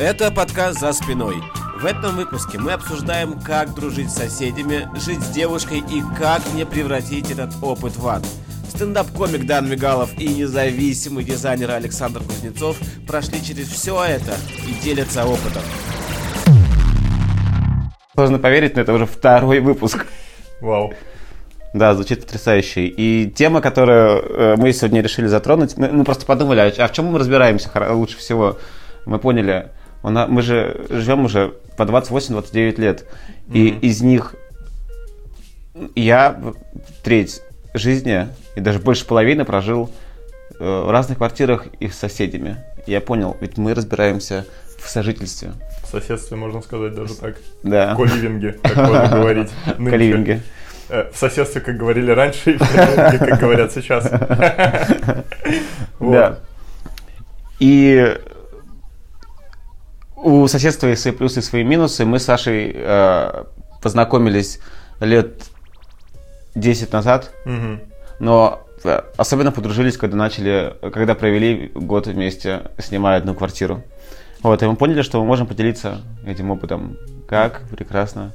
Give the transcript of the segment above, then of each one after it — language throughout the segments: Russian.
Это подкаст «За спиной». В этом выпуске мы обсуждаем, как дружить с соседями, жить с девушкой и как не превратить этот опыт в ад. Стендап-комик Дан Мигалов и независимый дизайнер Александр Кузнецов прошли через все это и делятся опытом. Сложно поверить, но это уже второй выпуск. Вау. Да, звучит потрясающе. И тема, которую э, мы сегодня решили затронуть, мы, мы просто подумали, а в чем мы разбираемся лучше всего. Мы поняли, мы же живем уже по 28-29 лет, mm-hmm. и из них я треть жизни и даже больше половины прожил э, в разных квартирах и с соседями. Я понял, ведь мы разбираемся в сожительстве. В соседстве, можно сказать, даже так. Да. Коливинге, как можно говорить. Коливинге. Э, в соседстве, как говорили раньше, и в коливинге, как говорят сейчас. Да. И у соседства есть свои плюсы и свои минусы. Мы с Сашей э, познакомились лет 10 назад, угу. но э, особенно подружились, когда начали, когда провели год вместе, снимая одну квартиру. Вот, и мы поняли, что мы можем поделиться этим опытом, как прекрасно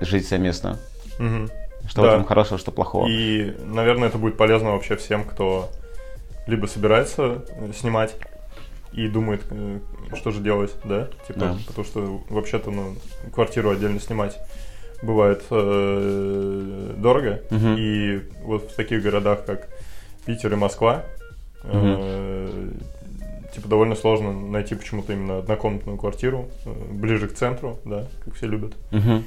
жить совместно. Угу. Что да. в этом хорошего, что плохого. И, наверное, это будет полезно вообще всем, кто либо собирается снимать и думает, э, что же делать, да? Типа, да. потому что вообще-то, ну, квартиру отдельно снимать бывает э, дорого. Угу. И вот в таких городах, как Питер и Москва, угу. э, типа довольно сложно найти почему-то именно однокомнатную квартиру э, ближе к центру, да, как все любят. Угу.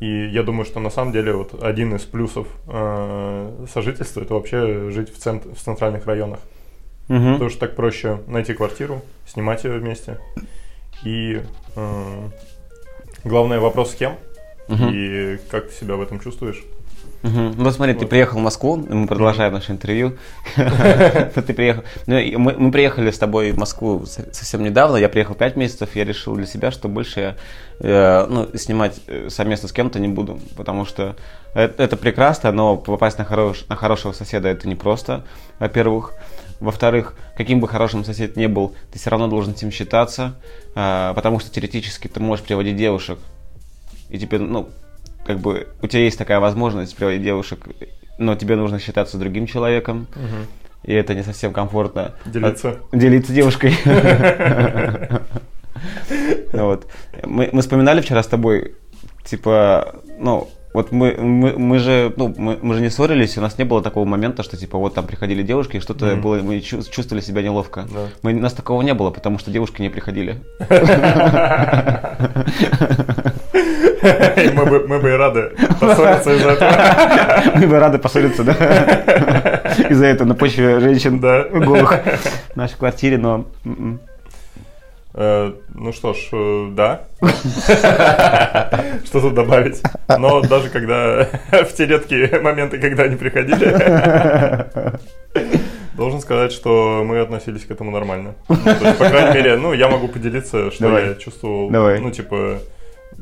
И я думаю, что на самом деле вот один из плюсов э, сожительства это вообще жить в, центр, в центральных районах. Угу. Потому что так проще найти квартиру, снимать ее вместе. И э, главный вопрос с кем угу. и как ты себя в этом чувствуешь. Угу. Ну, смотри, вот. ты приехал в Москву, мы продолжаем наше интервью. Ты приехал. Ну, мы приехали с тобой в Москву совсем недавно. Я приехал 5 месяцев, я решил для себя, что больше я э, ну, снимать э, совместно с кем-то не буду, потому что это прекрасно, но попасть на хорошего соседа это непросто, во-первых. Во-вторых, каким бы хорошим сосед ни был, ты все равно должен с ним считаться, э, потому что теоретически ты можешь приводить девушек, и тебе, ну, как бы у тебя есть такая возможность приводить девушек, но тебе нужно считаться другим человеком, угу. и это не совсем комфортно. Делиться. А, делиться девушкой. Вот. Мы вспоминали вчера с тобой, типа, ну, вот мы, мы, мы же, ну, мы, мы же не ссорились, у нас не было такого момента, что типа вот там приходили девушки, и что-то mm-hmm. было, мы чувствовали себя неловко. Да. Мы, у нас такого не было, потому что девушки не приходили. Мы бы, мы бы и рады поссориться из-за этого. Мы бы рады поссориться, да. Из-за этого на почве женщин голых в нашей квартире, но... Э, ну что ж, э, да. Что тут добавить? Но даже когда в те редкие моменты, когда они приходили, должен сказать, что мы относились к этому нормально. Ну, есть, по крайней мере, ну, я могу поделиться, что Давай. я чувствовал. Давай. Ну, типа,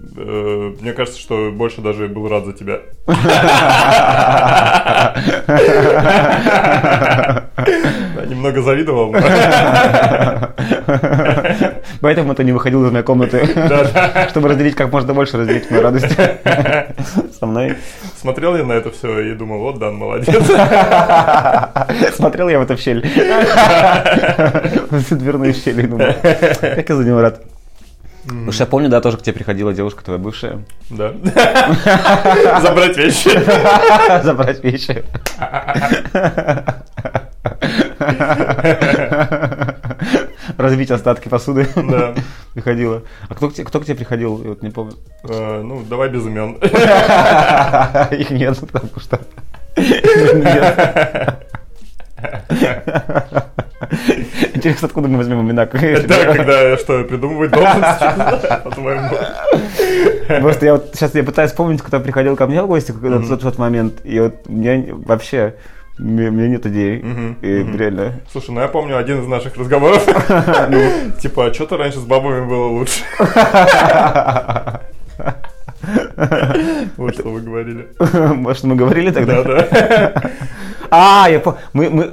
мне кажется, что больше даже был рад за тебя. Немного завидовал. Поэтому ты не выходил из моей комнаты, чтобы разделить как можно больше, разделить мою радость со мной. Смотрел я на это все и думал, вот Дан, молодец. Смотрел я в эту щель. В дверную щель и думал, как я за него рад. Потому что я помню, да, тоже к тебе приходила девушка твоя бывшая. Да. Забрать вещи. Забрать вещи. Разбить остатки посуды. Да. Приходила. А кто, кто к тебе приходил? Я вот не помню. Э, ну, давай без имен. Их нет, потому что... Нет. Интересно, откуда мы возьмем имена? Да, когда я что, придумывать по-твоему? Просто я вот сейчас я пытаюсь вспомнить, кто приходил ко мне в гости в тот момент, и вот мне вообще у меня нет идей. и реально. Слушай, ну я помню один из наших разговоров. Ну. Типа, а что-то раньше с бабами было лучше. Вот что вы говорили. Может, мы говорили тогда? Да, да. А, я по... мы, мы...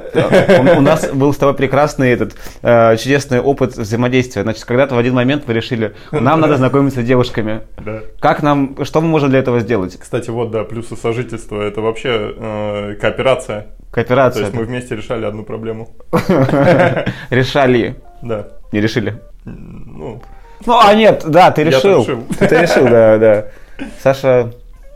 У, у нас был с тобой прекрасный этот э, чудесный опыт взаимодействия. Значит, когда-то в один момент вы решили, нам надо знакомиться с девушками. Да. Как нам, что мы можем для этого сделать? Кстати, вот, да, плюсы сожительства, это вообще э, кооперация. То Кооперация. есть мы вместе решали одну проблему. Решали. Да. Не решили. Ну, Ну, а нет, да, ты решил. решил. Ты решил, да, да. Саша,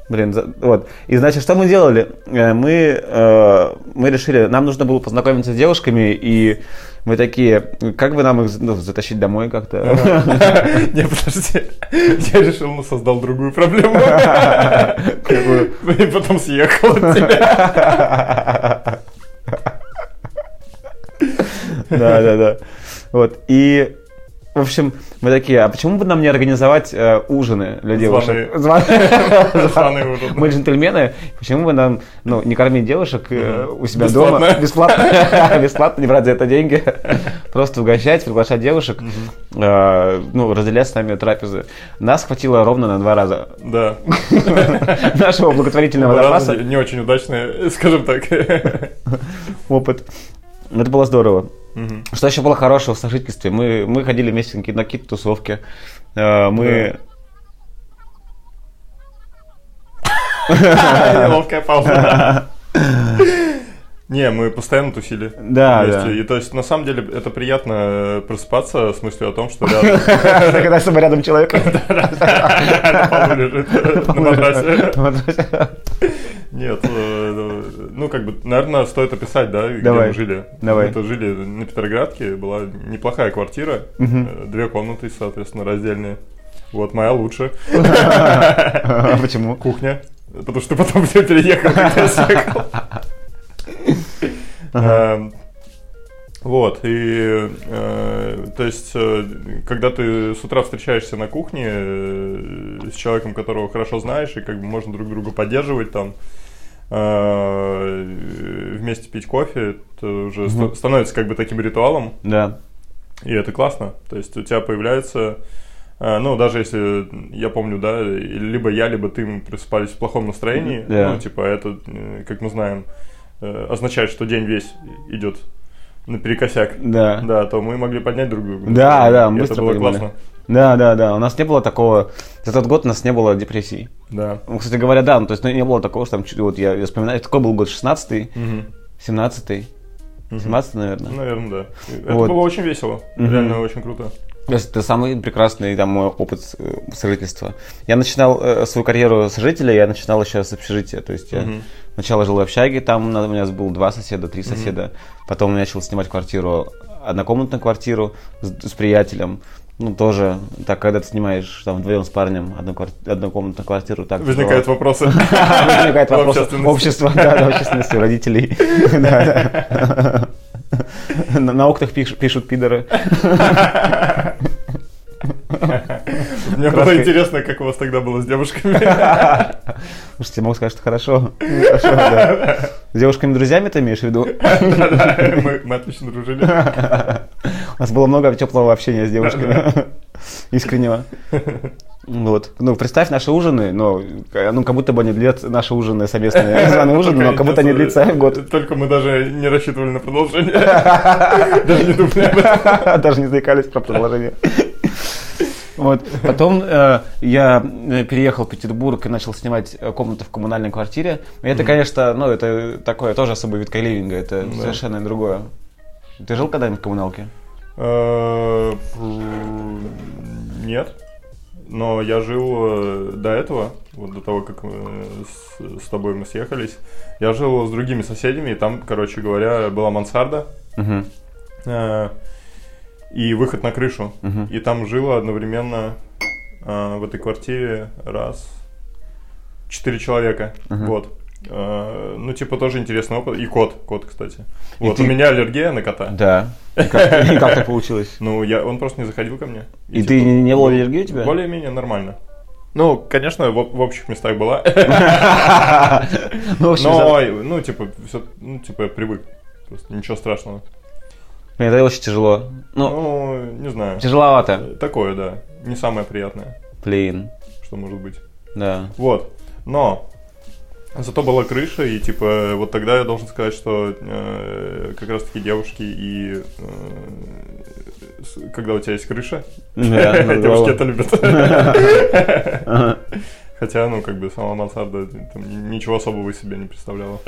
блин, вот. И значит, что мы делали? Э, Мы, э, мы решили, нам нужно было познакомиться с девушками, и мы такие, как бы нам их ну, затащить домой как-то? Не, подожди. Я решил, ну, создал другую проблему. И потом съехал от тебя. Да, да, да. Вот. И, в общем, мы такие, а почему бы нам не организовать э, ужины для девушек? Званые. Званый ужин. Мы джентльмены, почему бы нам ну, не кормить девушек э, у себя Бесплатно. дома? Бесплатно. Бесплатно, не брать за это деньги. Просто угощать, приглашать девушек, э, ну, разделять с нами трапезы. Нас хватило ровно на два раза Да. нашего благотворительного запаса. Не очень удачные, скажем так. Опыт. Это было здорово. Мгм. Что еще было хорошего в сожительстве? Мы, мы ходили вместе на какие- на какие-то тусовки. Э, Мы... Неловкая пауза. Не, мы постоянно тусили. Да, вместе. да. И то есть, на самом деле, это приятно э, просыпаться с мыслью о том, что рядом Когда с тобой рядом человек. на полу лежит, на матрасе. Нет, э, ну, как бы, наверное, стоит описать, да, где Давай. мы жили. Давай. Мы-то жили на Петроградке, была неплохая квартира, э, две комнаты, соответственно, раздельные. Вот, моя лучше. Почему? Кухня. Потому что потом я переехал, когда я съехал. Эм, Вот, и, э, то есть, э, когда ты с утра встречаешься на кухне э, с человеком, которого хорошо знаешь, и как бы можно друг друга поддерживать там, вместе пить кофе, это уже ста- становится как бы таким ритуалом, Да. и это классно. То есть у тебя появляется, э, ну, даже если, я помню, да, либо я, либо ты мы просыпались в плохом настроении, Да. ну, типа, это, э, как мы знаем, э, означает, что день весь идет наперекосяк. Да. Да, то мы могли поднять друг друга. Да, да, И мы это быстро было понимали. классно. Да, да, да. У нас не было такого. За тот год у нас не было депрессий. Да. Ну, кстати говоря, да, ну, то есть ну, не было такого, что там вот я, я вспоминаю, такой был год 16-й, Мгм. 17-й, 17 наверное. Наверное, да. Это Вот. было очень весело. Мгм. Реально очень круто. Есть это самый прекрасный там мой опыт э, сожительства. Я начинал э, свою карьеру сожителя, я начинал еще с общежития. То есть я Мгм. сначала жил в общаге, там у меня было два соседа, три соседа. Потом я начал снимать квартиру, однокомнатную квартиру с, с приятелем. Ну, тоже, так, когда ты снимаешь там вдвоем с парнем одну квар- однокомнатную квартиру, так Возникают вопросы. Возникает У вопрос общественности. общества, да, общественности, родителей. На на окнах пиш- пишут пидоры. Мне было интересно, как у вас тогда было с девушками. Слушайте, могу сказать, что хорошо. Хорошо, да. С девушками-друзьями ты имеешь в виду? Да-да, Мы мы отлично дружили. У нас было много теплого общения с девушками. Искреннего. Вот. Ну, представь наши ужины, но ну, как будто бы они длят наши ужины совместные. Званые ужины, но как будто они длятся год. Только мы даже не рассчитывали на продолжение. Даже не думали об этом. Даже не заикались про продолжение. Вот. Потом э, я э, переехал в Петербург и начал снимать э, комнату в коммунальной квартире. И это, конечно, ну, это такое тоже особый вид кайливинга, это Да. совершенно другое. Ты жил когда-нибудь в коммуналке? Э, Нет. Но я жил э, до этого, вот до того, как э, с, с тобой мы съехались. Я жил с другими соседями, и там, короче говоря, была мансарда. Мгм. э, и выход на крышу. Мгм. И там жило одновременно э, в этой квартире раз четыре человека. Мгм. Вот. Э, ну, типа, тоже интересный опыт. И кот, кот, кстати. И вот ты- у меня аллергия на кота. Да. И как, и как так получилось? Ну, я, он просто не заходил ко мне. И ты не- не было аллергии у тебя? Более-менее нормально. Ну, конечно, в, в общих местах была. Ну, Но, ну, типа, всё- ну, типа, я привык. Просто ничего страшного. Блин, это очень тяжело. Ну, Ну, не знаю. тяжеловато. Такое, да. Не самое приятное, Блин, что может быть. да. Вот. Но Зато была крыша, и типа вот тогда я должен сказать, что э, как раз таки девушки и э, когда у тебя есть крыша, девушки это любят. Хотя, ну, как бы сама мансарда там, ни- ничего особого из себя не представляла.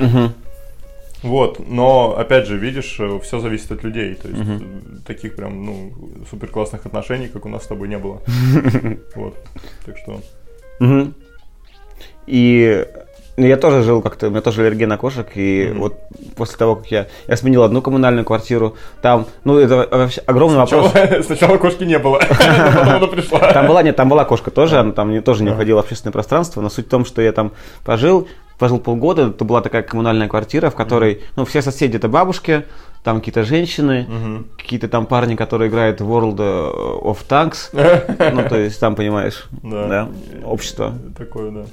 Вот, но опять же, видишь, все зависит от людей. То есть э, таких прям, ну, супер классных отношений, как у нас с тобой не было. Вот. Так что. И я тоже жил как-то, у меня тоже аллергия на кошек, и Мгм. вот после того, как я, я сменил одну коммунальную квартиру, там, ну, это вообще огромный вопрос. Сначала, сначала кошки не было, потом она пришла. Там была, нет, там была кошка тоже, она там тоже не Ага. уходила в общественное пространство, но суть в том, что я там пожил, пожил полгода, это была такая коммунальная квартира, в которой, ну, все соседи это бабушки, там какие-то женщины, Мгм. какие-то там парни, которые играют в World of Tanks, ну, то есть там, понимаешь, да, общество. Такое, да.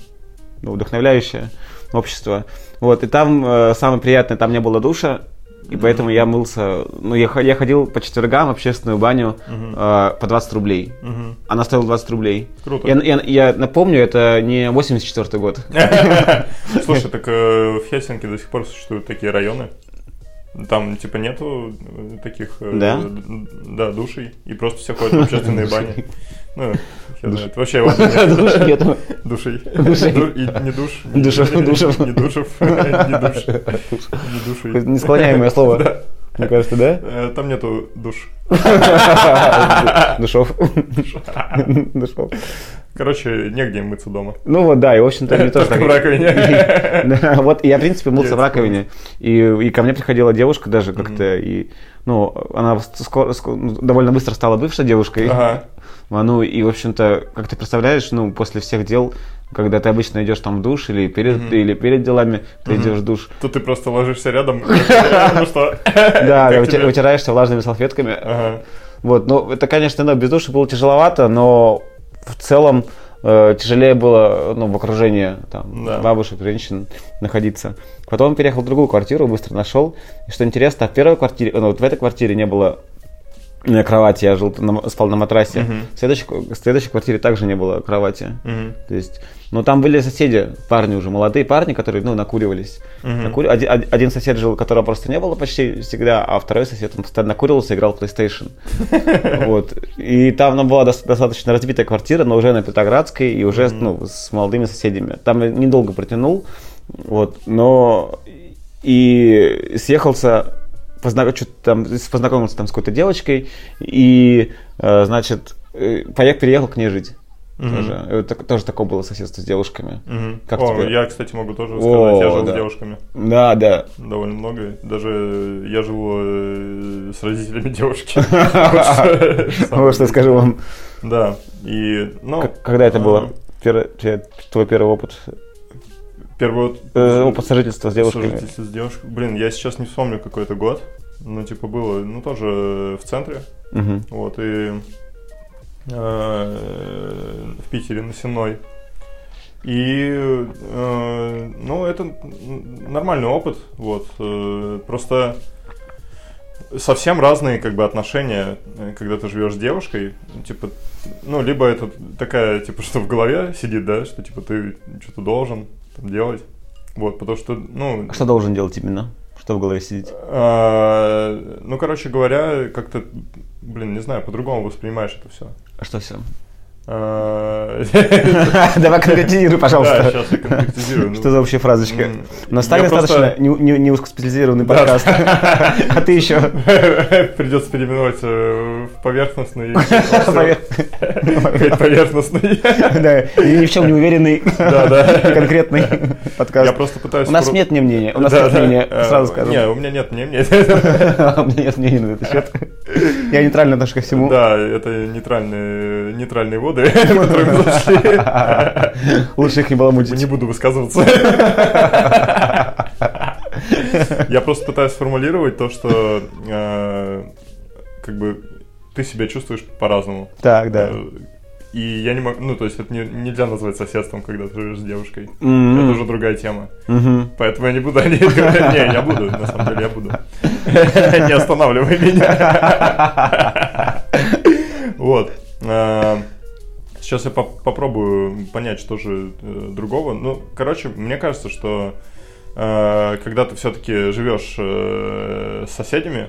Ну, вдохновляющее общество. Вот, и там э, самое приятное, там не было душа, и поэтому я мылся, ну, я, я ходил по четвергам в общественную баню Мгм. э, по 20 рублей. Мгм. Она стоила 20 рублей. Круто. Я, я- я напомню, это не 84 год. Слушай, так э, в Хельсинки до сих пор существуют такие районы. Там, типа, нету э, таких э, Да? д- да, душей, и просто все ходят в общественные бани. Ну, знает. Вообще Душ нету. душей. Не душ. не- Душев, душев. Не душев. Не душ. Не душей. Несклоняемое слово. Мне кажется, да? Э, Там нету душ. Душов. Душов. Короче, негде мыться дома. Ну вот, да, и, в общем-то, мне тоже в раковине. Да, вот я, в принципе, мылся в раковине, и, ко мне приходила девушка даже как-то, и, ну, она ну, довольно быстро стала бывшей девушкой. А, Ну, и, в общем-то, как ты представляешь, ну, после всех дел, когда ты обычно идешь там в душ или перед, Мгм. или перед делами, ты Мгм. идешь в душ, Тут ты просто ложишься рядом. Ну что? да, да, вытираешься влажными салфетками. Вот, ну, это, конечно, ну, без души было тяжеловато, но в целом э, тяжелее было, ну, в окружении там, Да. бабушек, женщин находиться. Потом переехал в другую квартиру, быстро нашел. И что интересно, в первой квартире, ну, вот в этой квартире не было э, кровати, я жил, на- спал на матрасе. Мгм. В, следующей, в следующей квартире также не было кровати. Мгм. То есть, ну, там были соседи, парни уже, молодые парни, которые, ну, накуривались. Мгм. Накури- Один, один- сосед жил, которого просто не было почти всегда, а второй сосед, он постоянно накуривался, играл в PlayStation. Вот. И там ну, была дос- достаточно разбитая квартира, но уже на Петроградской и уже ну, с молодыми соседями. Там я недолго протянул, вот, но и съехался, позна- чё-то там, познакомился там с какой-то девочкой, и, э, значит, э, поех- переехал к ней жить. Мгм. Тоже. Э, так- тоже такое было соседство с девушками. Мгм. Как О, тебе? я, кстати, могу тоже сказать, я жил да. с девушками Да, да. довольно много. Даже я жил э, с родителями девушки. Вот что скажу вам. Да, и, ну... Когда это э, было? Твой первый опыт? Первый. Э, Опыт сожительства с девушками. Сожительство с девушкой. Блин, я сейчас не вспомню какой это год. Ну, типа, было, ну, тоже в центре. Вот, и э, в Питере на Сенной. И, э, ну, это нормальный опыт, вот, э, просто совсем разные, как бы, отношения, э, когда ты живешь с девушкой, типа, ну, либо это такая, типа, что в голове сидит, да, что, типа, ты что-то должен там, делать, вот, потому что, ну, А Что должен делать именно? Что в голове сидит? а, ну, короче говоря, как-то, блин, не знаю, по-другому воспринимаешь это все. А что все? Да, Давай конкретизируй, пожалуйста. сейчас я конкретизирую. ну. Что за общая фразочка? У нас так я достаточно не, узкоспециализированный Да. подкаст. А ты еще... Придется переименовать э, в поверхностный. Поверхностный. Да, и ни в чем не уверенный, Да, да. конкретный Я подкаст. просто пытаюсь... У нас нет мне мнения, у нас Да, нет да. мнения, Э, сразу скажу. Не, у меня нет мнения. У меня нет мнения на этот счет. Я нейтрально отношусь ко всему. Да, это нейтральные, нейтральные воды, которые мы зашли. Лучше их не баламутить. Не буду высказываться. Я просто пытаюсь сформулировать то, что э, как бы ты себя чувствуешь по-разному. Так, да. И я не могу, ну, то есть это не- нельзя назвать соседством, когда ты живешь с девушкой. М. Это уже другая тема. Мгм. Поэтому я не буду о ней говорить. Не, я буду, на самом деле я буду. Не останавливай меня. Вот. Сейчас я поп- попробую понять, что же э, другого. Ну, короче, мне кажется, что э, когда ты все-таки живешь э, с соседями,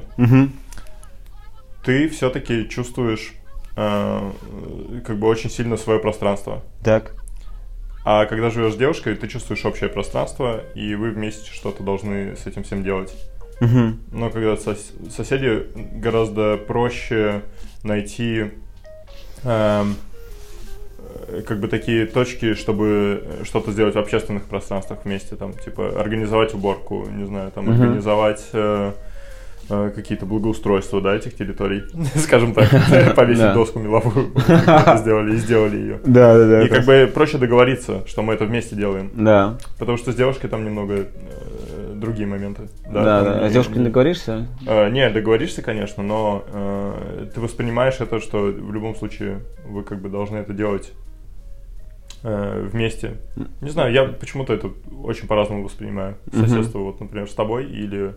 ты все-таки чувствуешь как бы очень сильно свое пространство. Так. А когда живешь с девушкой, ты чувствуешь общее пространство, и вы вместе что-то должны с этим всем делать. Мгм. Но когда сос- соседи гораздо проще найти эм, э, как бы такие точки, чтобы что-то сделать в общественных пространствах вместе, там, типа, организовать уборку, не знаю, там, Мгм. организовать э, э, какие-то благоустройства, да, этих территорий, скажем так, повесить Да. доску меловую, сделали, и сделали ее. Да, да, да. И как бы проще договориться, что мы это вместе делаем. Да. Потому что с девушкой там немного э, другие моменты. Да, там да. А с девушкой не договоришься? Э, не, договоришься, конечно, но э, ты воспринимаешь это, что в любом случае вы как бы должны это делать э, вместе. Не знаю, я почему-то это очень по-разному воспринимаю. Соседство, вот, например, с тобой или э,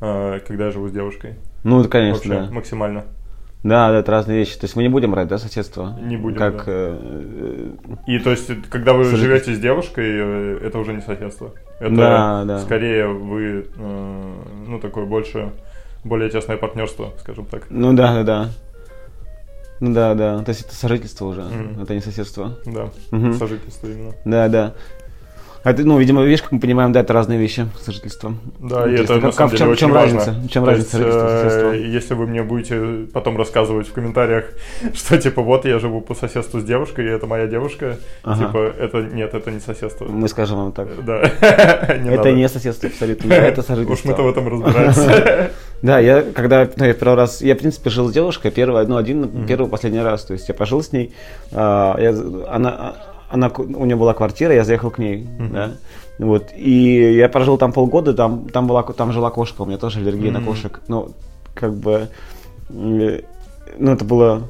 когда я живу с девушкой. Ну, это, конечно, Вообще да. максимально. Да, да, это разные вещи. То есть мы не будем брать, да, соседство? Не будем, Как... да. э, И то есть, когда вы Слушай, живете с девушкой, э, это уже не соседство. Это Да, да. скорее вы, э, ну, такое больше, более тесное партнерство, скажем так. Ну да, да, да. Ну да, да. То есть это сожительство уже, Мгм. это не соседство. Да, Мгм. сожительство именно. Да, да. А это, ну, видимо, видишь, как мы понимаем, да, это разные вещи, сожительство. Да, Ну, и то это есть, на как- самом в чем, очень чем важно. разница? В чем То разница есть, сожительства, э? Если вы мне будете потом рассказывать в комментариях, что типа вот я живу по соседству с девушкой, и это моя девушка, Ага. типа это нет, это не соседство. Мы скажем вам так. Да. Не это надо. не соседство абсолютно, это сожительство. Уж мы-то в этом разбираемся. Да, я когда ну, я первый раз, я в принципе жил с девушкой первый, ну один, первый последний раз, то есть я пожил с ней, а, я, она, она, у нее была квартира, я заехал к ней, да, вот, и я прожил там полгода, там, там была, там жила кошка, у меня тоже аллергия на Мгм. кошек, ну, как бы, ну это было,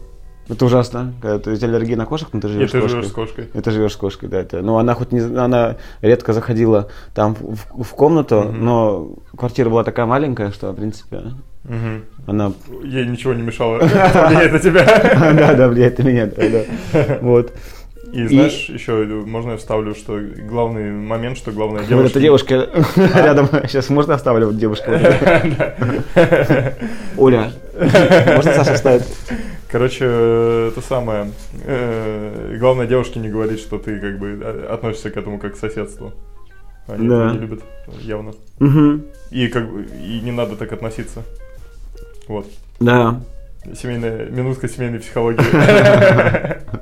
это ужасно, когда ты, у тебя аллергия на кошек, но ты И живешь ты с кошкой. живешь с кошкой. Это живешь с кошкой, да. Это, ну, она хоть не, она редко заходила там в, в комнату, Мгм. но квартира была такая маленькая, что, в принципе, Мгм. она... Ей ничего не мешало влиять на тебя. Да, да, влияет на меня, да, да. Вот. И знаешь, еще можно я вставлю, что главный момент, что главная Вот девушка... эта девушка рядом. Сейчас можно оставлю вот девушку? Оля, можно Саша вставить? Короче, это самое. э, Главное девушке не говорить, что ты как бы э, относишься к этому как к соседству. Они Да. не любят, явно. Мгм. И как бы и не надо так относиться. Вот. Да, Семейная, минутка семейной психологии.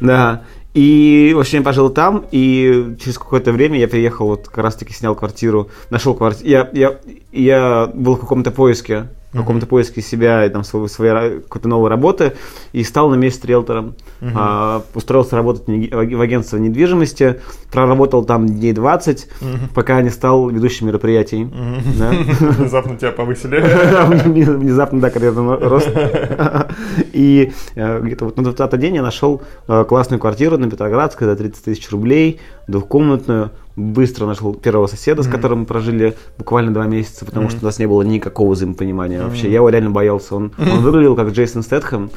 да. И, в общем, я пожил там, и через какое-то время я приехал, вот как раз-таки снял квартиру, нашел квартиру. Я, я, я был в каком-то поиске, в каком-то поиске себя и там своей, своей какой-то новой работы, и стал на месте риэлтором. Мгм. А, устроился работать в агентство недвижимости, проработал там дней 20, Мгм. пока не стал ведущим мероприятий. Мгм. Да. Внезапно тебя повысили. Внезапно, да, карьерный рост. И э, где-то вот на 20 день я нашел э, классную квартиру на Петроградской за 30 тысяч рублей, двухкомнатную. Быстро нашел первого соседа, с Мгм. которым мы прожили буквально два месяца, потому Мгм. что у нас не было никакого взаимопонимания вообще. Мгм. Я его реально боялся. Он, он выглядел как Джейсон Стэтхэм,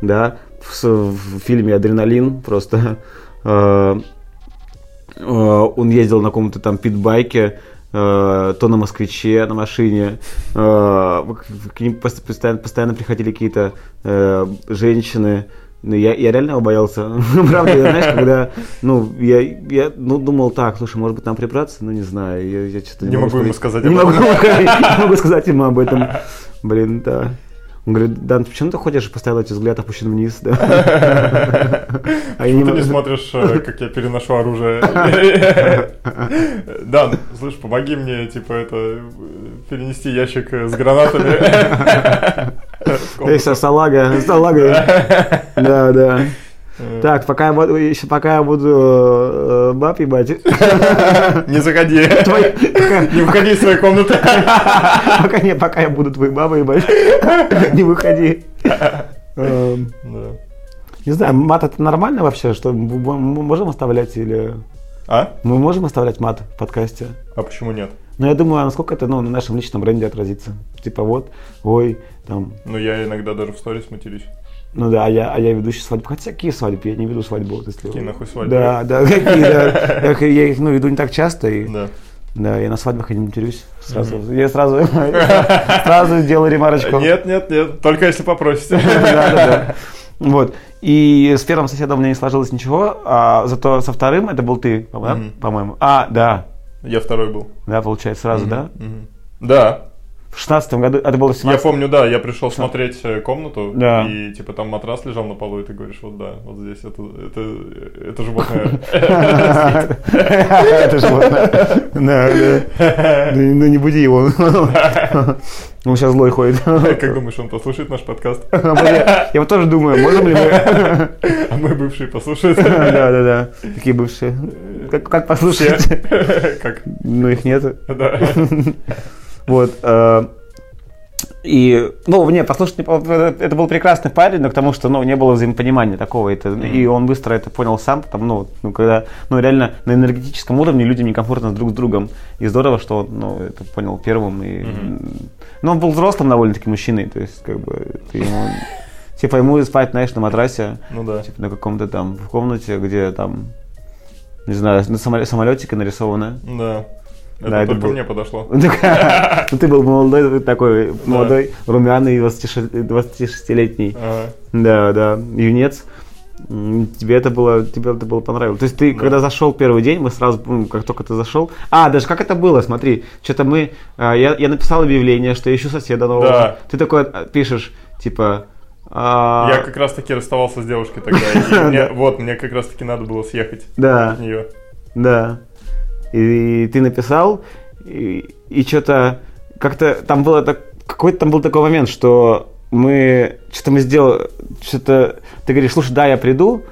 да, в, в фильме «Адреналин» просто. Э, э, он ездил на каком-то там питбайке, э, то на москвиче, на машине. Э, к ним пос- постоянно, постоянно приходили какие-то э, женщины. Ну, я, я реально боялся. Правда, я, знаешь, когда, ну, я, я ну, думал так, слушай, может быть, нам прибраться? Ну, не знаю, я, я что-то Не могу ему сказать Не об могу, этом. не могу сказать ему об этом. Блин, да. Он говорит, Дан, почему ты ходишь и постоянно эти взгляд опущен вниз? Да? А я Ты не смотришь, э, как я переношу оружие. Дан, слышь, помоги мне, типа, это, перенести ящик э, с гранатами. Эй, са- салага, салага. Да, да. Так, пока я буду, еще пока я буду э, баб ебать. Не заходи. Твой- Не выходи из своей комнаты. Пока не, пока я буду твоей бабой ебать. Не выходи. Эм. Не знаю, мат это нормально вообще, что мы можем оставлять или... А? Мы можем оставлять мат в подкасте? А почему нет? Но я думаю, а насколько это ну, на нашем личном бренде отразится. Типа вот, ой, там, Ну, я иногда даже в сторис матерюсь. Ну да, а я, а я ведущий свадьбы. Хотя какие свадьбы? Я не веду свадьбу. вот Если... Какие нахуй свадьбы? Да, да, какие, да. Я, я их ну, веду не так часто. И, Да. да, я на свадьбах не матерюсь. Сразу. Я сразу, сразу делаю ремарочку. Нет, нет, нет, только если попросите. Да, да, да. Вот. И с первым соседом у меня не сложилось ничего, а зато со вторым это был ты, по- да, Мгм. по-моему. А, да. Я второй был. Да, получается, сразу, да? Мгм. Да, В шестнадцатом году, это было в я 17 помню, да, я пришел смотреть э, комнату, Да. и типа там матрас лежал на полу, и ты говоришь, вот да, вот здесь это, это, это животное. Это животное. Да, да. Ну ну, не буди его. Он сейчас злой ходит. Как думаешь, он послушает наш подкаст? Я вот тоже думаю, можем ли мы... А мы бывшие послушают. Да, да, да. Такие бывшие. Как, послушать? Как? Ну, их нету. Да. Вот. э, И, ну, не, послушать, по- это был прекрасный парень, но к тому, что, ну, не было взаимопонимания такого, это, и он быстро это понял сам, там, ну, ну, когда, ну, реально на энергетическом уровне людям некомфортно друг с другом, и здорово, что он, ну, это понял первым, и, ну, он был взрослым довольно-таки мужчиной, то есть, как бы, ты ему, типа, ему спать, знаешь, на матрасе, Ну да. типа, на каком-то там, в комнате, где там, не знаю, на самоле- самолетике нарисовано, Да. Да, Это это только был- мне подошло. ну, ты был молодой, такой молодой, румяный, 26 26-летний. Ага. Да, да, юнец. Тебе это было, тебе это было понравилось. То есть ты, Да. когда зашел первый день, мы сразу, ну, как только ты зашел. А, даже как это было, смотри, что-то мы, а, я, я написал объявление, что я ищу соседа нового. Да. Ты такой а, пишешь, типа. а, Я как раз таки расставался с девушкой тогда. Вот, мне как раз таки надо было съехать Да. от нее. Да. И, ты написал, и, что-то как-то там было так, какой-то там был такой момент, что мы что-то мы сделали, что-то ты говоришь, слушай, да, я приду,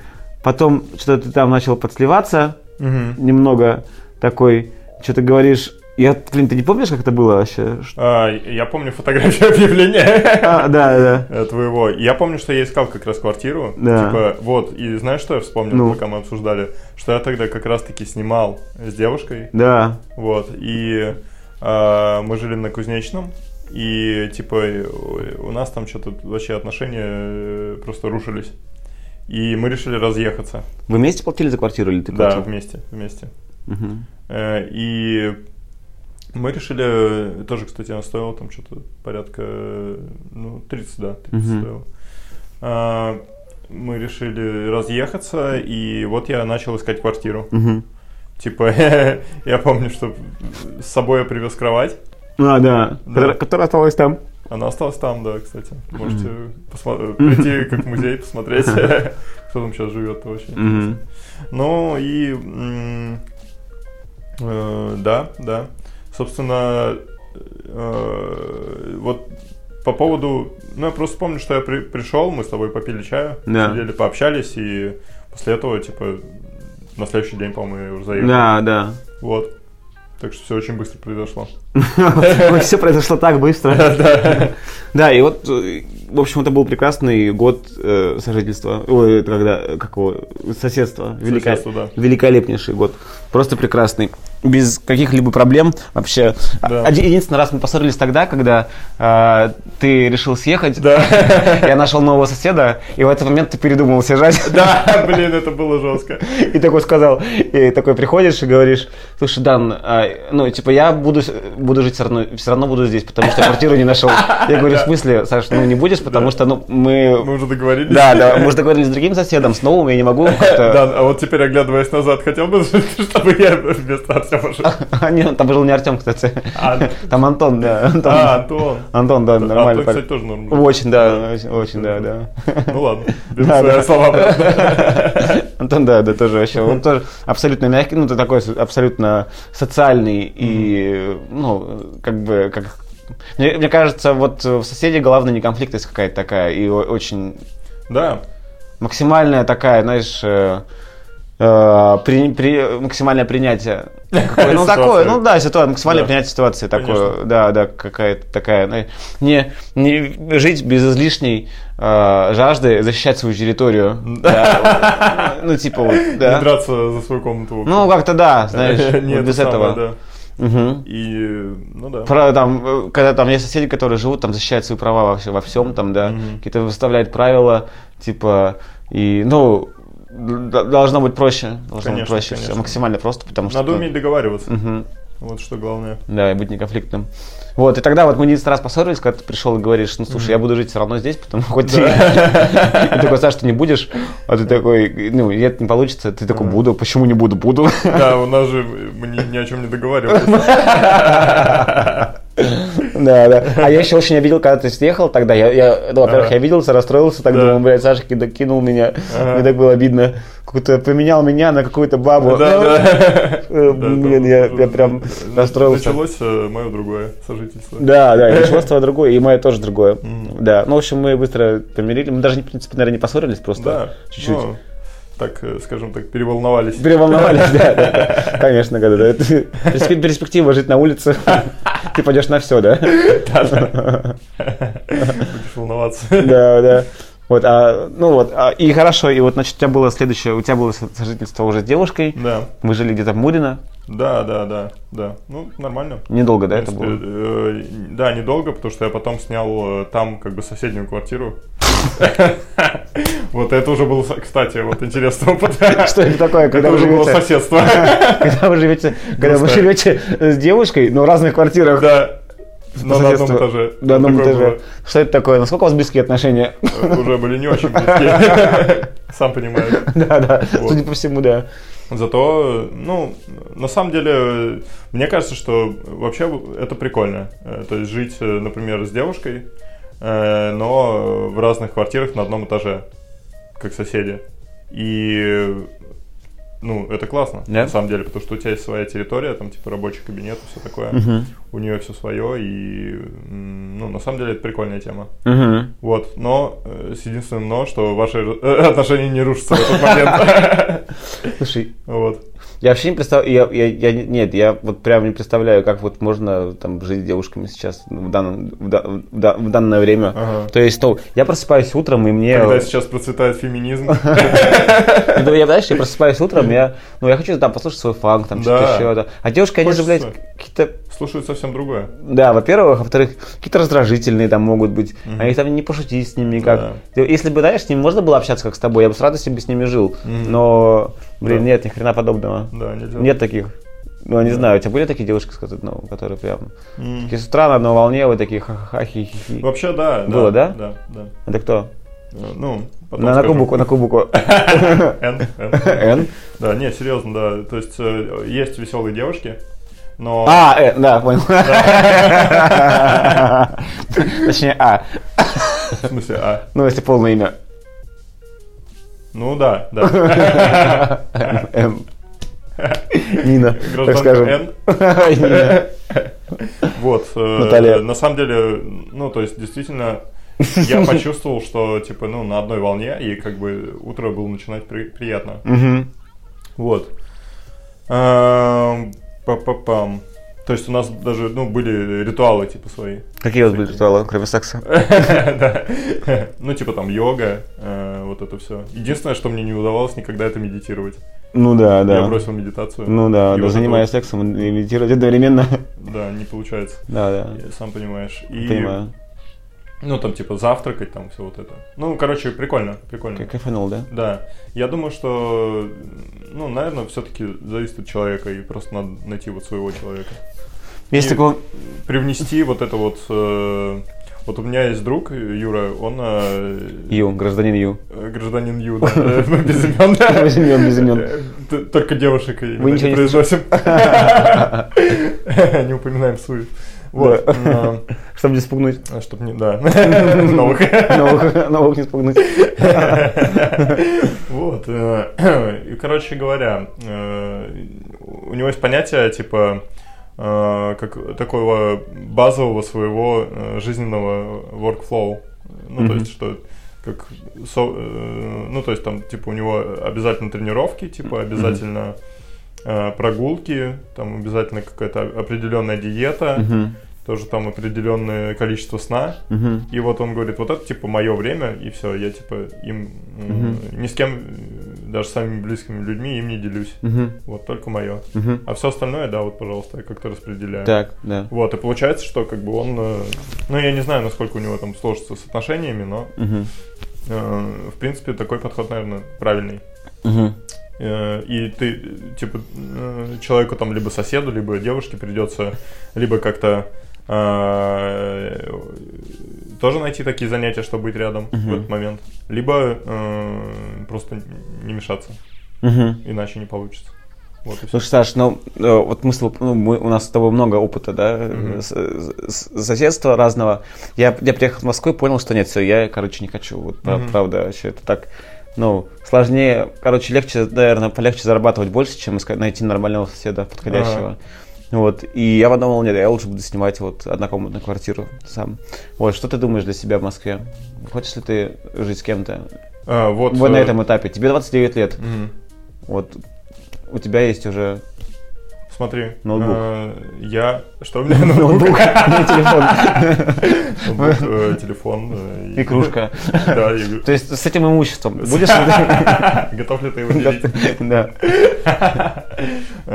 потом что-то ты там начал подсливаться немного такой, что-то говоришь, я, блин, ты не помнишь, как это было вообще? А, Я помню фотографию объявления. А, да, да. э, твоего. Я помню, что я искал как раз квартиру. Да. Типа, вот, и знаешь, что я вспомнил, Ну. пока мы обсуждали? Что я тогда как раз-таки снимал с девушкой. Да. Вот, и а, мы жили на Кузнечном. И, типа, у- нас там что-то вообще отношения э, просто рушились. И мы решили разъехаться. Вы вместе платили за квартиру или ты Да, платил? вместе, вместе. Мгм. Э, И мы решили, тоже, кстати, она стоила там что-то порядка, ну, 30, да, 30 Мгм. стоило. А, Мы решили разъехаться, и вот я начал искать квартиру. Мгм. Типа, я помню, что с собой я привез кровать. А, да. Да. Которая- осталась там. Она осталась там, да, кстати. Можете посмо- прийти как в музей, посмотреть, кто там сейчас живет. Мгм. Ну и э, да, да. Собственно, э, вот по поводу, ну я просто помню, что я при- пришел, мы с тобой попили чаю, Да. сидели, пообщались, и после этого, типа, на следующий день, по-моему, уже заехал. Да, да. Вот. Так что все очень быстро произошло. Все произошло так быстро. Да, и вот, э, в общем, это был прекрасный год э, сожительства. Ой, когда, э, как его, соседства. Велика- Соседство, да. Великолепнейший год. Просто прекрасный. Без каких-либо проблем вообще. Да. Один- единственный раз мы поссорились тогда, когда э, ты решил съехать. Да. Я нашел нового соседа, и в этот момент ты передумал съезжать. Да, блин, это было жестко. И такой сказал, и такой приходишь и говоришь, слушай, Дан, а, ну, типа, я буду, буду жить все равно, все равно буду здесь, потому что квартиру не нашел. Я говорю, в смысле, Саш, ну, не будешь, потому Да. что, ну, мы... Мы уже договорились. Да, да, мы же договорились с другим соседом, с новым, я не могу как-то... Да, а вот теперь, оглядываясь назад, хотел бы, чтобы я вместо Артема жил. А, нет, там жил не Артем, кстати. А, Там Антон, да. Антон, А, Антон. Антон, да, Антон, нормальный кстати, парень. тоже норм. был. Очень, да, очень, да, да. Ну ладно, Да, свои слова. Антон, да, да, тоже вообще. Он тоже абсолютно мягкий, ну, ты такой абсолютно социальный и, ну, как бы, как... Мне, мне кажется, вот в соседи главная не конфликтность какая-то такая, и очень Да, максимальная такая, знаешь, э, при- при- максимальное принятие. Какое- Ну, такое, ну да, ситуация, максимальное Да. принятие ситуации такое, Конечно. да, да, какая-то такая, ну, не, не жить без излишней э, жажды защищать свою территорию. Да. Ну, типа вот, не да. драться за свою комнату. Ну, как-то да, знаешь, Не вот без самое, этого. да. Мгм. И, ну да. Про, там, э, когда там есть соседи, которые живут, там защищают свои права вообще во всем, там, да, Мгм. какие-то выставляют правила, типа, и, ну, должно быть проще, должно Конечно, быть проще, конечно. всё, максимально просто, потому что... Надо уметь договариваться. Мгм. Вот что главное. Да, и быть неконфликтным. Вот, и тогда вот мы единственный раз поссорились, когда ты пришел и говоришь, ну слушай, я буду жить все равно здесь, потому что хоть ты... Такой, Саш, ты не будешь? А ты такой, ну, это не получится. Ты такой, буду. Почему не буду? Буду. Да, у нас же мы ни, ни о чем не договаривались. Да, да. А я еще очень обидел, когда ты съехал тогда. Я, я, ну, во-первых, я обиделся, расстроился, так Да. думал, блядь, Саша ки- кинул меня. Ага. Мне так было обидно. Какой-то поменял меня на какую-то бабу. Да, да. Э, Блин, я, я прям расстроился. Началось мое другое сожительство. Да, да, началось твое другое, и мое тоже другое. Да, ну, в общем, мы быстро помирили. Мы даже, в принципе, наверное, не поссорились, просто чуть-чуть. Так, э, скажем так, переволновались. Переволновались, да, да, да. Конечно, когда да. Перспектива жить на улице. Ты пойдешь на все, да? Будешь волноваться. Да, да. Вот, а, ну вот, а, и хорошо, и вот, значит, у тебя было следующее, у тебя было со- сожительство уже с девушкой, Да, мы жили где-то в Мурино, да, да, да, да. Ну, нормально. недолго, да, В это принципе, было? э, Да, недолго, потому что я потом снял э, там как бы соседнюю квартиру. Вот это уже был, кстати, вот интересный опыт. Что это такое, когда вы уже было живете, соседство. когда вы живете, когда вы живете с девушкой, но в разных квартирах? Да. На одном этаже. На одном Такое этаже. Что это такое? Насколько у вас близкие отношения? было. Уже были не очень близкие. Сам понимаешь. Да, да, Вот. судя по всему, да. Зато, ну, на самом деле, мне кажется, что вообще это прикольно. Э, То есть жить, э, например, с девушкой, э, но в разных квартирах на одном этаже, как соседи. И, ну, это классно, Да? на самом деле, потому что у тебя есть своя территория, там, типа, рабочий кабинет и все такое. Мгм. У нее все свое, и, ну, на самом деле, это прикольная тема. Мгм. Вот, но э, с единственным но, что ваши э, отношения не рушатся в этот момент. Слушай, Вот. Я вообще не представляю, я, я, я- нет, я вот прям не представляю, как вот можно там жить с девушками сейчас в, данном, в, да- в да- в данное время. Ага. То есть, ну, я просыпаюсь утром, и мне... Когда сейчас процветает феминизм. Ну, я, знаешь, я просыпаюсь утром, я, ну, я хочу там послушать свой фанк, там что-то еще. А девушки, они же, блядь, какие-то... Слушают совсем другое. Да, во-первых, во-вторых, какие-то раздражительные там могут быть. Они там не пошутить с ними никак. Если бы, знаешь, с ними можно было общаться как с тобой, я бы с радостью бы с ними жил. Но, блин, нет, ни хрена подобного. Да, нельзя. Нет таких. Ну, не знаю, у тебя были такие девушки, сказать, ну, которые прям... М. Такие с утра на одной волне, вы такие ха-ха-ха, хи-хи-хи. Вообще, да. Было, да? Да, да. Это кто? Э, Ну, потом На, на кубуку, на кубуку. Н, Н. Н? Да, не, серьезно, да. То есть э, есть веселые девушки, но... А, э, да, понял. Точнее, А. В смысле, а. Ну, если полное имя. Ну да, да. М. Нина, так скажем. Нина. Вот. э, Наталья. На самом деле, ну, то есть, действительно, я почувствовал, что, типа, ну, на одной волне, и как бы утро было начинать при- приятно. Вот. Эм, Па-па-пам. То есть у нас даже, ну, были ритуалы, типа, свои. Какие у вас были ритуалы, кроме секса? Да. Ну, типа там йога, э, вот это все. Единственное, что мне не удавалось никогда это медитировать. Ну да, Я да. бросил медитацию. Ну да, да, занимаясь сексом и медитировать одновременно. Да, не получается. Да, да. Сам понимаешь. Понимаю. ну, там, типа, завтракать, там, все вот это. Ну, короче, прикольно, прикольно. Как кайфанул, да? Да. Я думаю, что, ну, наверное, все-таки зависит от человека, и просто надо найти вот своего человека. Есть И. Привнести вот это вот... э, Вот у меня есть друг, Юра, он э, Ю, гражданин Ю. э, гражданин Ю, да, э, без имен. Без имен, без имен. Только девушек ничего не произносим. Не упоминаем сует. Вот. Да. Чтобы не спугнуть. Чтобы не... Да. Новых. Новых, новых не спугнуть. Вот. И, короче говоря, у него есть понятие, типа, как такого базового своего э, жизненного workflow. Ну, то Мгм. есть, что как со- э, ну, то есть там, типа, у него обязательно тренировки, типа, обязательно э, прогулки, там обязательно какая-то определенная диета, Мгм, тоже там определенное количество сна. мгм. И вот он говорит, вот это типа мое время, и все, я типа им Мгм. ни с кем даже самыми близкими людьми им не делюсь. Мгм. Вот только мое. Мгм. А все остальное, да, вот, пожалуйста, я как-то распределяю. Так, да. Вот, и получается, что как бы он, э, ну, я не знаю, насколько у него там сложится с отношениями, но, Мгм. э, в принципе, такой подход, наверное, правильный. Э, И ты, типа, э, человеку там либо соседу, либо девушке придется либо как-то тоже найти такие занятия, чтобы быть рядом в Мгм. этот момент, либо э, просто не мешаться, Мгм. иначе не получится. Вот. Слушай, Саш, ну э, вот мы, с тобой- ну, мы- у нас с тобой много опыта, да, с- с- соседства разного. Я, я приехал в Москву и понял, что нет, все, я, короче, не хочу. Вот Мгм. правда, вообще это так, ну, сложнее, короче, легче, наверное, полегче зарабатывать больше, чем искать, найти нормального соседа подходящего. Вот, и я подумал, нет, я лучше буду снимать вот однокомнатную квартиру сам. Вот, что ты думаешь для себя в Москве? Хочешь ли ты жить с кем-то? А, вот, Вот на э, этом этапе. Тебе 29 лет. мгм. Вот у тебя есть уже Смотри, Ноутбук. э, я, что у меня ноутбук, не телефон. Э, телефон И кружка. Да, То есть с этим имуществом будешь готов ли ты его? Да.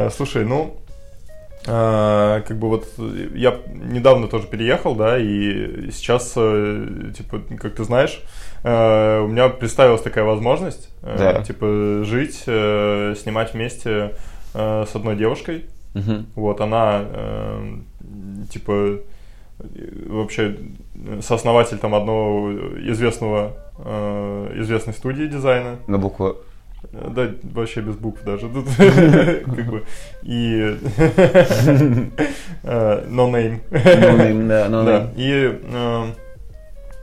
Слушай, ну, э, как бы вот я недавно тоже переехал, да, и сейчас, э, типа, как ты знаешь, э, у меня представилась такая возможность, э, Да. типа, жить, снимать вместе с одной девушкой. Мгм. Вот, она, типа, вообще сооснователь там одного известного, известной студии дизайна. На букву. Да, вообще без букв даже. Тут как бы и э, no name. No name, да, no name. и э,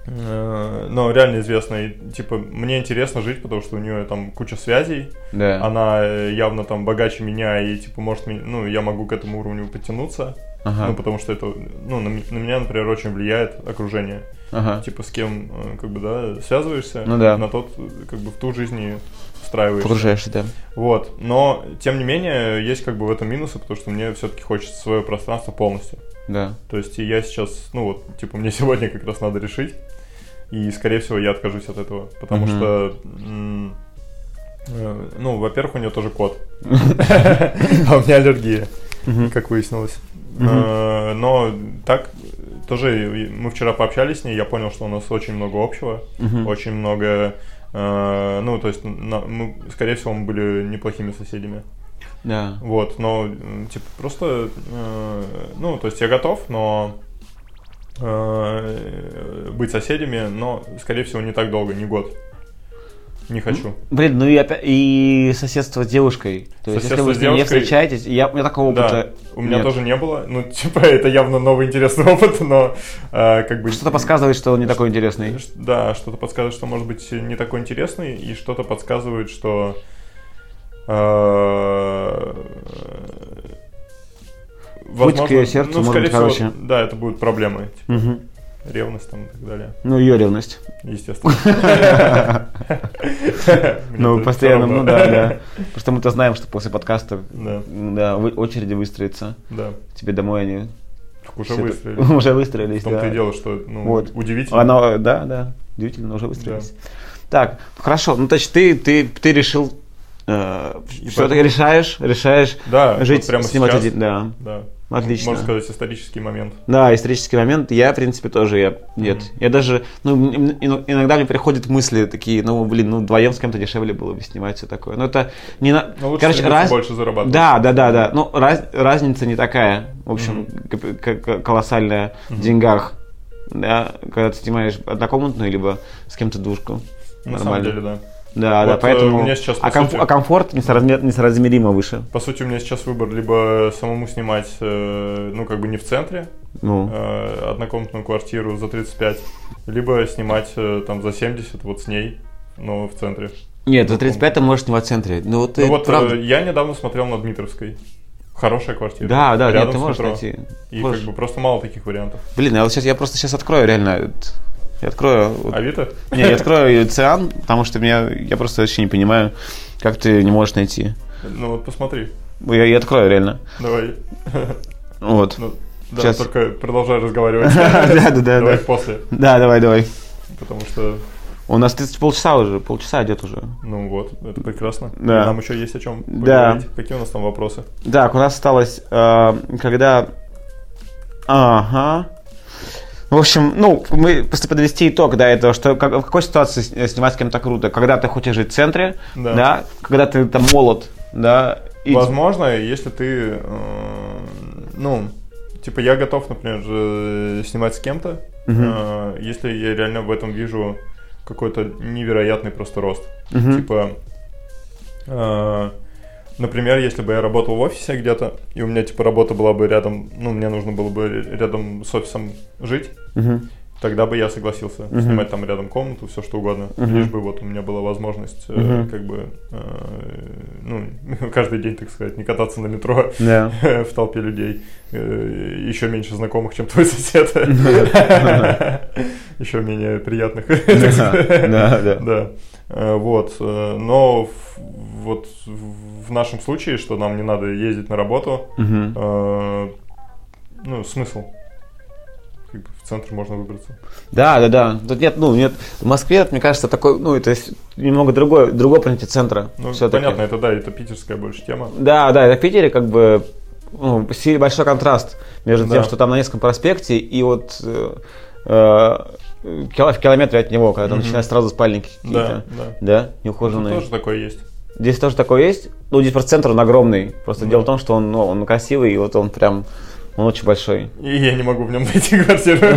э, но реально известно, и, типа, мне интересно жить, потому что у нее там куча связей, Да. она явно там богаче меня, и, типа, может, ну, я могу к этому уровню подтянуться, ну, Ага. потому что это, ну, на, на меня, например, очень влияет окружение, Ага. типа, с кем, как бы, да, связываешься, Ну да. на тот, как бы, в ту жизнь и встраиваешься. Погружаешься, да. Вот, но, тем не менее, есть, как бы, в этом минусы, потому что мне все-таки хочется свое пространство полностью. Да. То есть и я сейчас, ну вот, типа, мне сегодня как раз надо решить. И, скорее всего, я откажусь от этого. Потому Мгм. что, м, э, ну, во-первых, у нее тоже кот. А у меня аллергия, как выяснилось. Э, Но так, тоже и мы вчера пообщались с ней, я понял, что у нас очень много общего. Очень много... э, Ну, то есть, на- мы, скорее всего, мы были неплохими соседями. Да. Вот, но, типа, просто, э, ну, то есть я готов, но э, быть соседями, но, скорее всего, не так долго, не год. Не хочу. Блин, ну и, опять, и соседство с девушкой. То есть, если Соседство вы с ней не девушкой- встречаетесь, я, у меня такого Да, опыта у меня нет. тоже не было. Ну, типа, это явно новый интересный опыт, но э, как бы... Что-то подсказывает, что он не такой интересный. Да, что-то подсказывает, что может быть не такой интересный, и что-то подсказывает, что э, Путь к её сердцу ну, может скорее всего, да, это будут проблемы, типа, Мгм. Ревность там и так далее, Ну, ее ревность. естественно. Ну, постоянно, ну да, да. Просто мы-то знаем, что после подкаста, Да, очереди выстроятся. да. Тебе домой они Уже все это- выстроили. Уже В выстроились, том-то да. и дело, что ну, Вот. удивительно. Оно, да, да, удивительно, уже выстроились. Так, хорошо, ну, значит, ты, ты, ты решил, э, что поэтому- решаешь, решаешь Да, вот жить, прямо снимать сейчас. один, да. Да. Отлично. Можно сказать, исторический момент. Да, исторический момент. Я, в принципе, тоже, я, нет. Я даже, ну, иногда мне приходят мысли такие, ну, блин, ну, вдвоем с кем-то дешевле было бы снимать все такое. Но это не на... Но лучше Короче, раз... больше зарабатывать. Да, да, да, да. Ну, раз- разница не такая, в общем, к- колоссальная в деньгах. Да, когда ты снимаешь однокомнатную, либо с кем-то двушку. На самом Нормально. деле, да. Да, да, Вот, э, поэтому... у меня сейчас, по а, комф- сути- а комфорт несоразмер- несоразмеримо выше. По сути, у меня сейчас выбор либо самому снимать, э, ну, как бы не в центре, Ну, э, однокомнатную квартиру за 35, либо снимать э, там за 70 вот с ней, но в центре. нет, за 35 ты можешь снимать в центре. Ну, вот, Ну вот правда- э, я недавно смотрел на Дмитровской. Хорошая квартира. Да, да, рядом нет, ты с можешь метро. найти. И Можешь. как бы просто мало таких вариантов. Блин, я вот сейчас, я просто сейчас открою реально. Я открою. Авито? Не, я открою Циан, потому что меня, я просто вообще не понимаю, как ты не можешь найти. Ну вот посмотри. Я, я открою реально. Давай. Вот. Ну, да, Щас. только продолжай разговаривать. Да, да, да, Давай да. после. Да, давай, давай. Потому что... У нас 30 полчаса уже, полчаса идет уже. Ну вот, это прекрасно. Да. Нам еще есть о чем Да. поговорить. Какие у нас там вопросы? Так, у нас осталось, э, когда... Ага. В общем, ну, мы просто подвести итог, да, этого, что как- в какой ситуации снимать с кем-то круто? Когда ты хочешь жить в центре, Да. да, когда ты там молод, да, и- Возможно, если ты, э, ну, типа я готов, например, снимать с кем-то, Мгм. э, если я реально в этом вижу какой-то невероятный просто рост. Мгм. Типа, э, например, если бы я работал в офисе где-то, и у меня типа работа была бы рядом, ну, мне нужно было бы рядом с офисом жить, Мгм. тогда бы я согласился Мгм. снимать там рядом комнату, все что угодно, Мгм. лишь бы вот у меня была возможность, э, Мгм. как бы, э, ну, каждый день, так сказать, не кататься на метро Да. в толпе людей, э, еще меньше знакомых, чем твой сосед, еще менее приятных. Да, да, Вот. э, Но вот в нашем случае, что нам не надо ездить на работу, э, ну, смысл? Как бы в центр можно выбраться. Да, да, да. Тут нет, ну, нет. В Москве, мне кажется, такой, ну, это немного другое, другое понятие центра. Ну, понятно, это да, это питерская больше тема. Да, да, это в Питере как бы ну, большой контраст между Да. тем, что там на Невском проспекте и вот э, э, в километре от него, когда там Мгм. начинают сразу спальники Да, какие-то. да. Да, Тут неухоженные. тоже такое есть. Здесь тоже такое есть. Ну, здесь просто центр он огромный. Просто Да. дело в том, что он, ну, он красивый, и вот он прям, он очень большой. И я не могу в нем найти квартиру.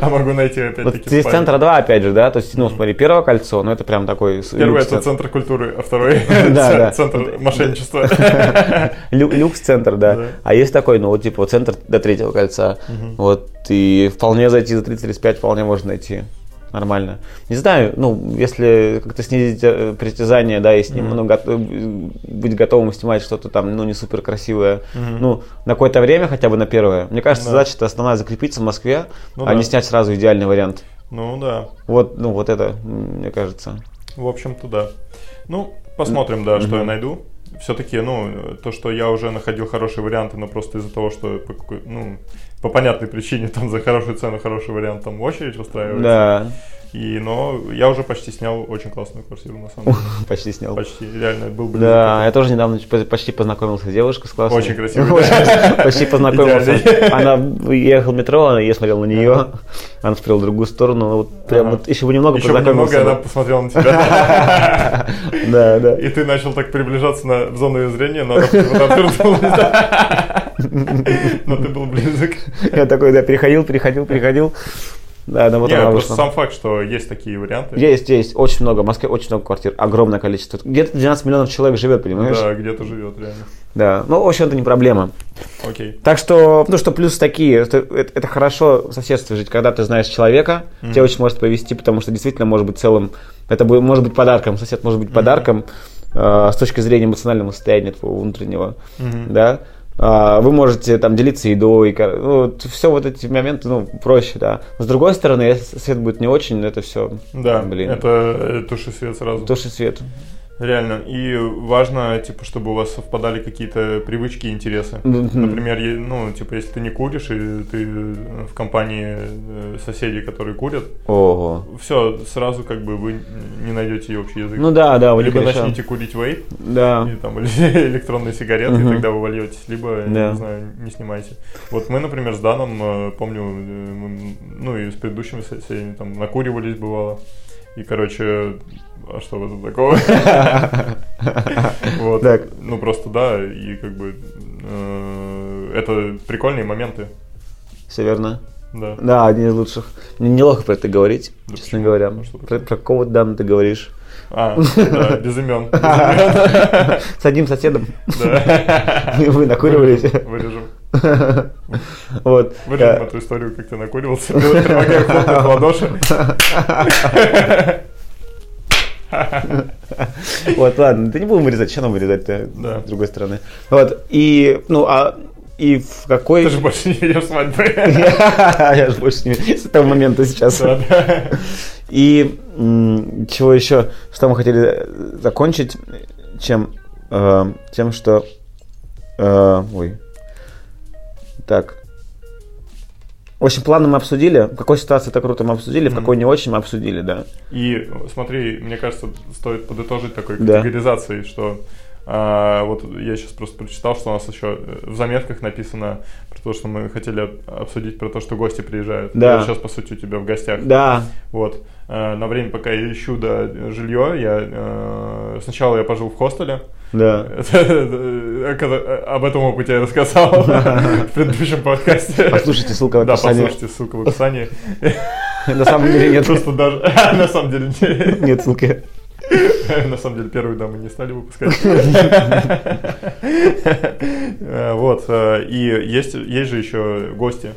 А могу найти опять-таки здесь центра два, опять же, да, то есть, ну, смотри, первое кольцо, ну, это прям такой... Первый это центр культуры, а второй центр мошенничества. Лю- люкс-центр, да. А есть такой, ну, вот, типа, вот центр до третьего кольца. Вот, и вполне зайти за 30-35 вполне можно найти. Нормально. Не знаю, ну, если как-то снизить э, притязание, да, и с ним, Мгм. ну, гот- быть готовым снимать что-то там, ну, не супер красивое, Мгм. ну, на какое-то время хотя бы на первое. Мне кажется, Да. задача-то основная закрепиться в Москве, Ну а да. не снять сразу идеальный вариант. Ну да, Вот, ну, вот это, мне кажется. в общем-то да. Ну, посмотрим, да, что Мгм. я найду. Все-таки, ну, то, что я уже находил хорошие варианты, но просто из-за того, что ну, по понятной причине там за хорошую цену хороший вариант там очередь устраивается. Да, И, но я уже почти снял очень классную квартиру, на самом деле. почти снял. Почти, реально, был бы Да, я тоже недавно почти познакомился с девушкой с классной. Очень красивой. Почти познакомился. Она ехал в метро, она я смотрел на нее, она смотрела в другую сторону, ну, вот прям вот еще бы немного Еще бы немного познакомился. она посмотрела на тебя. Да, да. И ты начал так приближаться на, в зону ее зрения, но она отвернулась. Но ты был близок. Я такой, да, переходил, переходил, переходил. Да, да, вот Не, она просто сам факт, что есть такие варианты. Есть, есть, очень много, в Москве очень много квартир, огромное количество. Где-то 12 миллионов человек живет, понимаешь? Да, где-то живет реально. Да, ну, в общем, это не проблема. Окей. Так что, ну что, плюс такие, что это, это хорошо в соседстве жить, когда ты знаешь человека, Мгм. тебя очень может повести, потому что действительно может быть целым, это будет- может быть подарком, сосед может быть подарком э, с точки зрения эмоционального состояния твоего внутреннего, Мгм. да. А, вы можете там делиться едой, ну, все вот эти моменты, ну, проще, да. Но с другой стороны, если сосед будет не очень, это все, Да, блин, это э, туши свет сразу. туши свет. Реально. И важно, типа, чтобы у вас совпадали какие-то привычки и интересы. Мгм. Например, ну, типа, если ты не куришь, и ты э, в компании э, соседей, которые курят, Ого. все, сразу как бы вы не найдете и общий язык. Ну да, да, вы либо начните курить вейп, Да. или, там, или электронные сигареты, Мгм. и тогда вы вольетесь, либо, Да. не знаю, не снимайте. Вот мы, например, с Даном, э, помню, мы, ну и с предыдущими соседями там накуривались бывало. И, короче, а что в этом такого? Вот. Ну, просто да, и как бы э, это прикольные моменты, Все верно. да. Да, один из лучших. Мне неловко про это говорить, Да честно почему? говоря. Что про, про какого Дана ты говоришь? А, да, без имен. С одним соседом Да. вы накуривались. Вырежем. Вот. Вырежем Я- эту историю, как ты накуривался. Предлагаю хлопать в ладоши. Вот, ладно, да не будем вырезать, что нам вырезать-то, с другой стороны. Вот, и, ну, а, и в какой... Ты же больше не ведешь свадьбы. Я же больше не с этого момента сейчас. И чего еще, что мы хотели закончить, чем э, тем, что... э, ой. Так. В общем, планы мы обсудили. В какой ситуации это круто мы обсудили, в какой не очень мы обсудили, да. И смотри, мне кажется, стоит подытожить такой Да. категоризацией, что а, вот я сейчас просто прочитал, что у нас еще в заметках написано про то, что мы хотели об- обсудить про то, что гости приезжают. Да. Я сейчас, по сути, у тебя в гостях. Да, Вот. Э, На время, пока я ищу да, жилье, я э, сначала я пожил в хостеле. да. Об этом опыте я рассказал в предыдущем подкасте. Послушайте, ссылка в Да, описании. послушайте, ссылка в описании. На самом деле нет. Просто даже... На самом деле... не- Нет ссылки. На самом деле, первую, да, мы не стали выпускать. Э, Вот. э, И есть, есть же еще гости.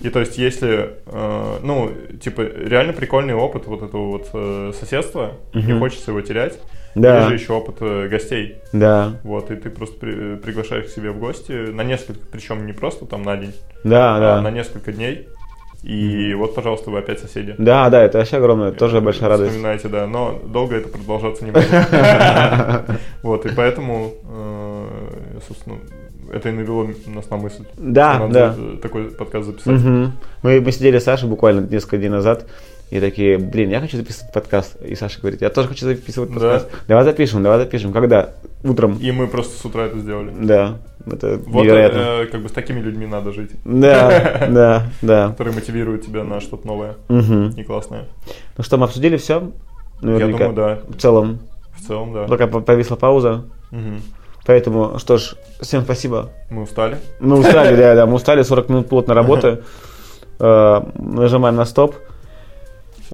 И то есть, если, э, ну, типа, реально прикольный опыт вот этого вот э, соседства, не Мгм. хочется его терять. Да. Есть же еще опыт э, гостей. Да, Вот, и ты просто при- приглашаешь к себе в гости на несколько, причем не просто там на день, да, а на да. несколько дней. И вот, пожалуйста, вы опять соседи. Да, да, это вообще огромная, тоже большая радость. Вспоминаете, да, но долго это продолжаться не будет. Вот, и поэтому, э, собственно, это и навело нас на мысль. Да, да. такой подкаст записать. Мы сидели с Сашей буквально несколько дней назад и такие, блин, я хочу записывать подкаст. И Саша говорит, я тоже хочу записывать Да. подкаст. Давай запишем, давай запишем. Когда? Утром. И мы просто с утра это сделали. Да, это Вот, невероятно. э, как бы с такими людьми надо жить, Да, да, да. которые мотивируют тебя на что-то новое Мгм. и классное. Ну что, мы обсудили все? Я думаю, да. В целом, В целом, да. по- повисла пауза. Поэтому, что ж, всем спасибо. Мы устали. Мы устали, да, да, мы устали, 40 минут плотно работы. Э, Нажимаем на стоп.